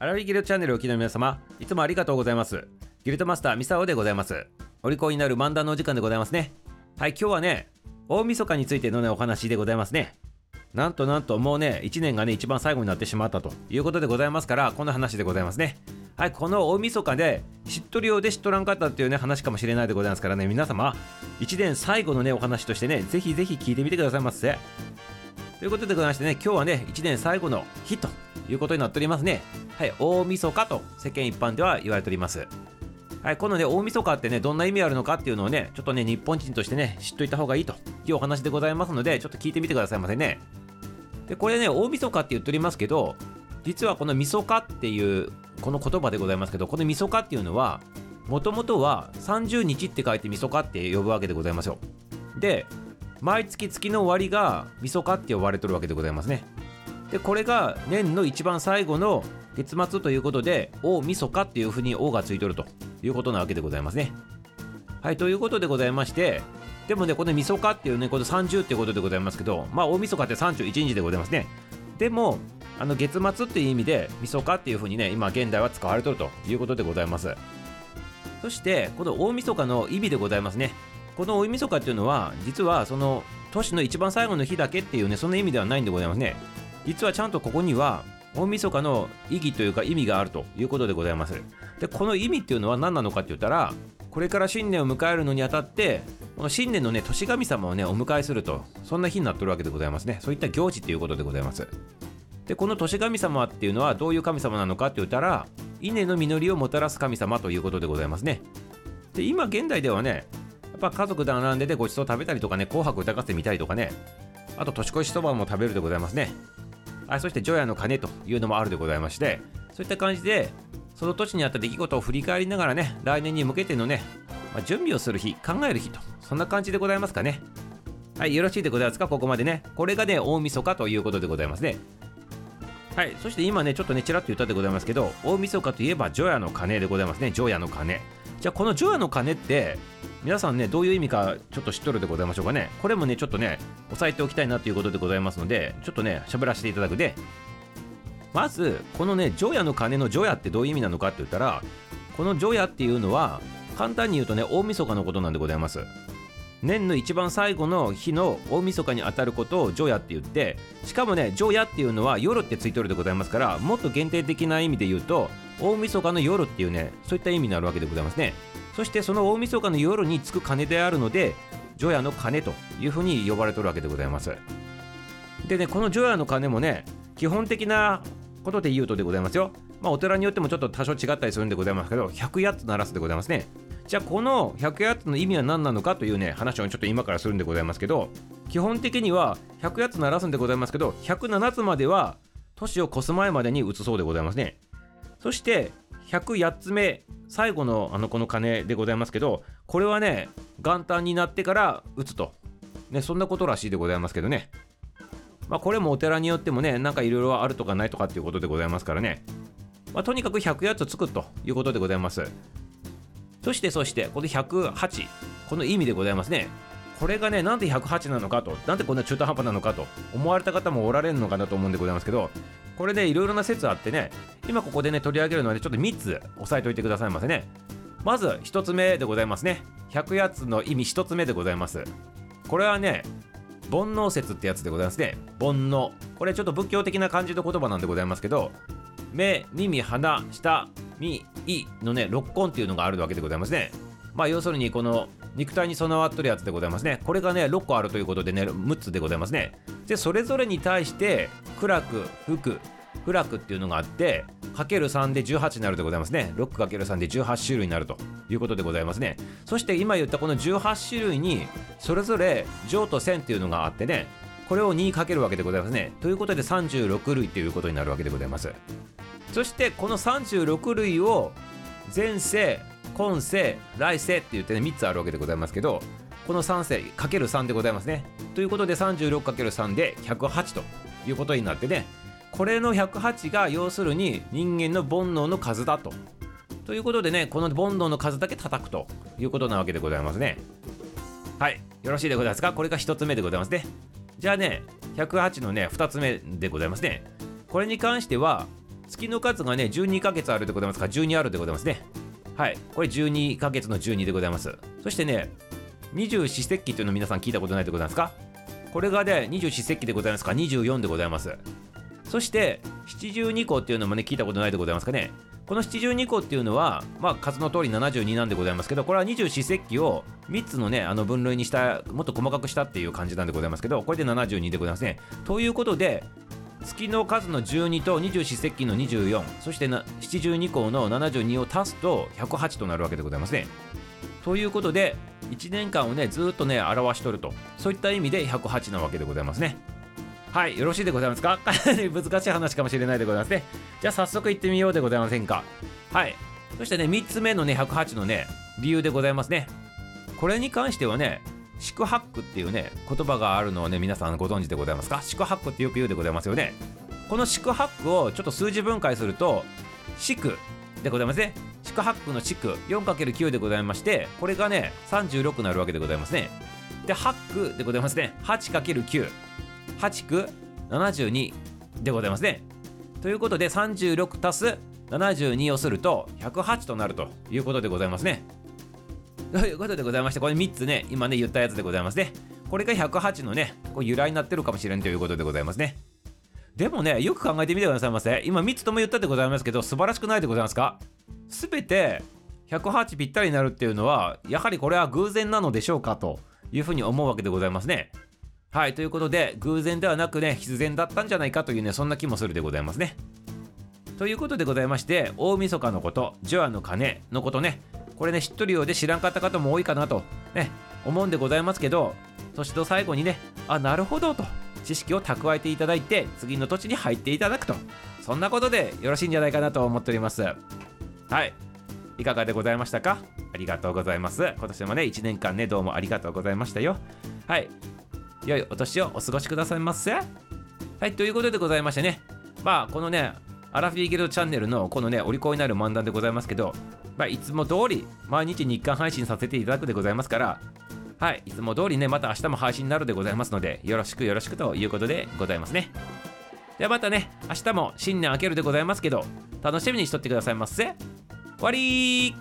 アラビギルドチャンネルをお聞きの皆様、いつもありがとうございます。ギルドマスターミサオでございます。お利口になる漫談のお時間でございますね。はい、今日はね、大晦日についてのね、お話でございますね。なんとなんともうね、1年がね、一番最後になってしまったということでございますから、こんな話でございますね。はい、この大晦日で、知っとるようで知っとらんかったっていうね、話かもしれないでございますからね、皆様、1年最後のね、お話としてね、ぜひぜひ聞いてみてくださいませ。ということでございましてね、今日はね、1年最後の日ということになっておりますね。はい、大晦日と世間一般では言われております。はい、このね、大晦日ってね、どんな意味あるのかっていうのをね、ちょっとね、日本人としてね、知っといた方がいいというお話でございますので、ちょっと聞いてみてくださいませね。で、これね、大晦日って言っておりますけど、実はこの晦日っていう、この言葉でございますけど、この晦日っていうのは、もともとは30日って書いて晦日って呼ぶわけでございますよ。で、毎月月の終わりが晦日って呼ばれてるわけでございますね。で、これが年の一番最後の月末ということで、大晦日っていうふうに「お」がついてるということなわけでございますね。はい、ということでございまして、でもね、この晦日っていうね、この30ってことでございますけど、まあ、大晦日って31日でございますね。でも、あの月末っていう意味で、晦日っていうふうにね、今現代は使われてるということでございます。そして、この大晦日の意味でございますね。この大晦日っていうのは、実はその年の一番最後の日だけっていうね、そんな意味ではないんでございますね。実はちゃんとここには、大晦日の意義というか意味があるということでございます。で、この意味っていうのは何なのかって言ったら、これから新年を迎えるのにあたって、この新年のね、年神様をね、お迎えすると、そんな日になってるわけでございますね。そういった行事ということでございます。で、この年神様っていうのはどういう神様なのかって言ったら、稲の実りをもたらす神様ということでございますね。で、今現代ではね、やっぱ家族で並んでてごちそう食べたりとかね、紅白歌合戦見たりとかね、あと年越しそばも食べるでございますね。あそして除夜の鐘というのもあるでございまして、そういった感じで、その年にあった出来事を振り返りながらね、来年に向けてのね、まあ、準備をする日、考える日と、そんな感じでございますかね。はい、よろしいでございますか、ここまでね。これがね、大晦日ということでございますね。はい、そして今ね、ちょっとね、ちらっと言ったでございますけど、大晦日といえば除夜の鐘でございますね、除夜の鐘。じゃあ、この除夜の鐘って、皆さんね、どういう意味かちょっと知っとるでございましょうかね。これもね、ちょっとね、押さえておきたいなということでございますので、ちょっとね、喋らせていただくで、まず、このね、除夜の鐘の除夜ってどういう意味なのかって言ったら、この除夜っていうのは、簡単に言うとね、大晦日のことなんでございます。年の一番最後の日の大晦日にあたることを除夜って言ってしかもね除夜っていうのは夜ってついてるでございますからもっと限定的な意味で言うと大晦日の夜っていうねそういった意味になるわけでございますねそしてその大晦日の夜につく鐘であるので除夜の鐘というふうに呼ばれてるわけでございます。でねこの除夜の鐘もね基本的なことで言うとでございますよ。まあお寺によってもちょっと多少違ったりするんでございますけど100やつ鳴らすでございますね。じゃあこの100やつの意味は何なのかというね話をちょっと今からするんでございますけど基本的には100やつ鳴らすんでございますけど107つまでは年を越す前までに移そうでございますね。そして108つ目最後のあのこの鐘でございますけどこれはね元旦になってから打つと。ねそんなことらしいでございますけどね。まあこれもお寺によってもねなんかいろいろあるとかないとかっていうことでございますからね。まあ、とにかく100やつつくということでございます。そしてそしてこの108この意味でございますね。これがねなんで108なのかとなんでこんな中途半端なのかと思われた方もおられるのかなと思うんでございますけどこれねいろいろな説あってね今ここでね取り上げるのでちょっと3つ押さえておいてくださいませね。まず1つ目でございますね。100やつの意味1つ目でございます。これはね煩悩説ってやつでございますね。煩悩。これちょっと仏教的な感じの言葉なんでございますけど目耳鼻舌身胃のね六根っていうのがあるわけでございますね。まあ要するにこの肉体に備わっとるやつでございますね。これがね6個あるということでね6つでございますね。でそれぞれに対して苦楽福不楽っていうのがあってかける3で18になるでございますね。6×3 で18種類になるということでございますね。そして今言ったこの18種類にそれぞれ上と線っていうのがあってねこれを2かけるわけでございますね。ということで36類ということになるわけでございます。そしてこの36類を前世今世来世って言ってね3つあるわけでございますけどこの3世かける3でございますね。ということで 36×3 で108ということになってねこれの108が要するに人間の煩悩の数だと。ということでねこの煩悩の数だけ叩くということなわけでございますね。はいよろしいでございますか？これが1つ目でございますね。じゃあね108のね2つ目でございますね。これに関しては月の数がね12ヶ月あるでございますか？12あるでございますね。はい。これ12ヶ月の12でございます。そしてね二十四節気というの皆さん聞いたことないでございますか？これがね二十四節気でございますか？24でございます。そして七十二項っていうのもね聞いたことないでございますかね？この七十二項っていうのはまあ数の通り72なんでございますけどこれは二十四節気を3つのねあの分類にしたもっと細かくしたっていう感じなんでございますけどこれで72でございますね。ということで月の数の12と二十四節気の24そして七十二項の72を足すと108となるわけでございますね。ということで1年間をねずっとね表しとると。そういった意味で108なわけでございますね。はいよろしいでございますか？かなり難しい話かもしれないでございますね。じゃあ早速行ってみようでございませんか？はい。そしてね3つ目のね108のね理由でございますね。これに関してはね宿泊っていうね言葉があるのをね皆さんご存知でございますか？宿泊ってよく言うでございますよね。この宿泊をちょっと数字分解すると宿でございますね。宿泊の宿 4×9 でございましてこれがね36になるわけでございますね。で8区でございますね。8×9 8区72でございますね。ということで36足す72をすると108となるということでございますね。ということでございましてこれ3つね今ね言ったやつでございますね。これが108のねこう由来になってるかもしれんということでございますね。でもねよく考えてみてくださいませ。今3つとも言ったでございますけど素晴らしくないでございますか？全て108ぴったりになるっていうのはやはりこれは偶然なのでしょうかというふうに思うわけでございますね。はいということで偶然ではなくね必然だったんじゃないかというねそんな気もするでございますね。ということでございまして大晦日のこと除夜の鐘のことね。これね知っとるようで知らんかった方も多いかなとね思うんでございますけど年と最後にねあなるほどと知識を蓄えていただいて次の土地に入っていただくとそんなことでよろしいんじゃないかなと思っております。はい。いかがでございましたか？ありがとうございます。今年もね1年間ねどうもありがとうございましたよ。はい。良いお年をお過ごしくださいませ。はいということでございましてね。まあこのねアラフィーゲルドチャンネルのこのねお利口になる漫談でございますけど、まあ、いつも通り毎日日刊配信させていただくでございますからはい、いつも通りね、また明日も配信になるでございますので、よろしくよろしくということでございますね。ではまたね、明日も新年明けるでございますけど、楽しみにしとってくださいませ。終わり